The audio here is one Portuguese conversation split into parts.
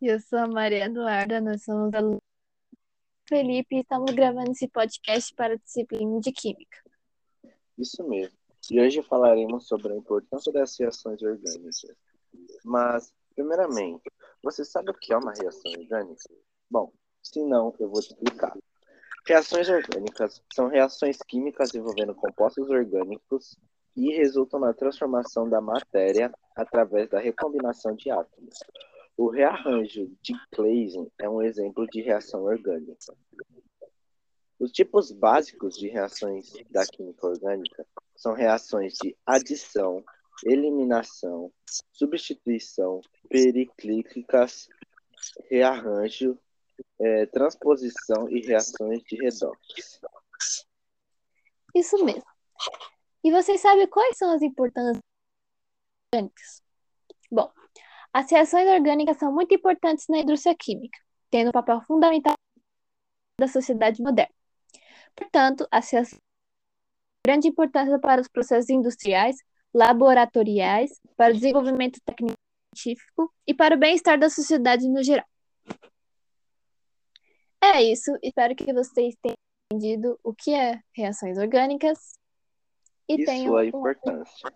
Eu sou a Maria Eduarda, nós somos alunos Felipe e estamos gravando esse podcast para a disciplina de Química. Isso mesmo. E hoje falaremos sobre a importância das reações orgânicas. Mas, primeiramente, você sabe o que é uma reação orgânica? Bom, se não, eu vou te explicar. Reações orgânicas são reações químicas envolvendo compostos orgânicos e resultam na transformação da matéria através da recombinação de átomos. O rearranjo de Claisen é um exemplo de reação orgânica. Os tipos básicos de reações da química orgânica são reações de adição, eliminação, substituição, periclíticas, rearranjo, é, transposição e reações de redox. Isso mesmo. E vocês sabem quais são as importâncias orgânicas? Bom, as reações orgânicas são muito importantes na indústria química, tendo um papel fundamental da sociedade moderna. Portanto, as reações grande importância para os processos industriais, laboratoriais, para o desenvolvimento técnico científico e para o bem-estar da sociedade no geral. É isso, espero que vocês tenham entendido o que é reações orgânicas e E tenham sua um, importância.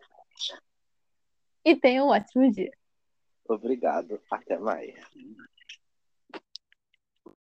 e tenham um ótimo dia. Obrigado. Até mais.